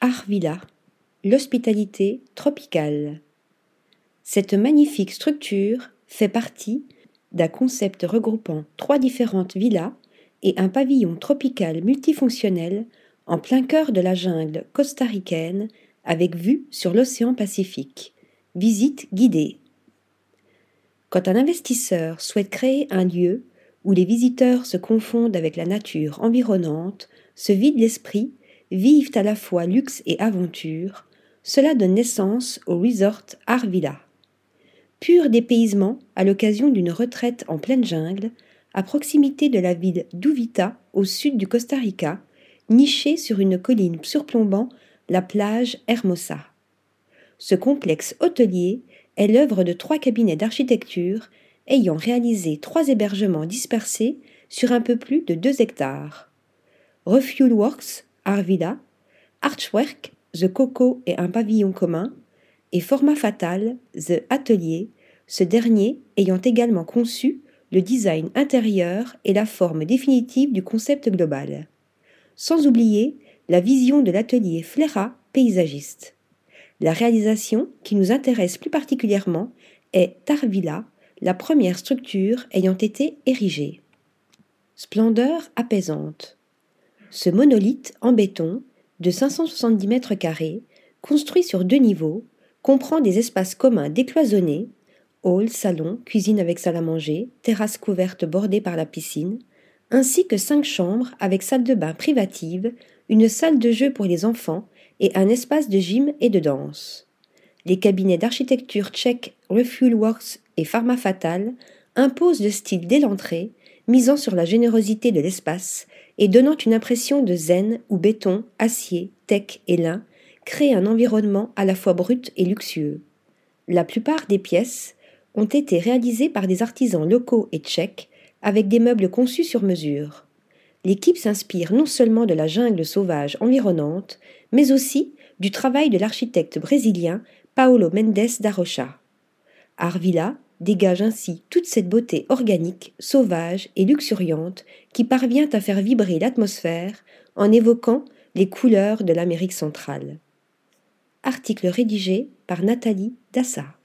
Arvilla, l'hospitalité tropicale. Cette magnifique structure fait partie d'un concept regroupant trois différentes villas et un pavillon tropical multifonctionnel en plein cœur de la jungle costaricaine avec vue sur l'océan Pacifique. Visite guidée. Quand un investisseur souhaite créer un lieu où les visiteurs se confondent avec la nature environnante, se vident l'esprit, vivent à la fois luxe et aventure, cela donne naissance au resort Arvilla. Pur dépaysement à l'occasion d'une retraite en pleine jungle, à proximité de la ville d'Uvita, au sud du Costa Rica, niché sur une colline surplombant la plage Hermosa. Ce complexe hôtelier est l'œuvre de trois cabinets d'architecture ayant réalisé trois hébergements dispersés sur un peu plus de deux hectares. Refuel Works, Arvida, Archwork, The Coco et un pavillon commun, et Format Fatal, The Atelier, ce dernier ayant également conçu le design intérieur et la forme définitive du concept global. Sans oublier la vision de l'atelier Flera paysagiste. La réalisation qui nous intéresse plus particulièrement est Tarvilla, la première structure ayant été érigée. Splendeur apaisante. Ce monolithe en béton de 570 mètres carrés, construit sur deux niveaux, comprend des espaces communs décloisonnés, hall, salon, cuisine avec salle à manger, terrasse couverte bordée par la piscine, ainsi que cinq chambres avec salle de bain privative, une salle de jeu pour les enfants et un espace de gym et de danse. Les cabinets d'architecture tchèque Refuel Works et Pharma Fatal imposent le style dès l'entrée, misant sur la générosité de l'espace et donnant une impression de zen où béton, acier, teck et lin créent un environnement à la fois brut et luxueux. La plupart des pièces ont été réalisées par des artisans locaux et tchèques avec des meubles conçus sur mesure. L'équipe s'inspire non seulement de la jungle sauvage environnante, mais aussi du travail de l'architecte brésilien Paulo Mendes da Rocha. Arvilla dégage ainsi toute cette beauté organique, sauvage et luxuriante qui parvient à faire vibrer l'atmosphère en évoquant les couleurs de l'Amérique centrale. Article rédigé par Nathalie Dassa.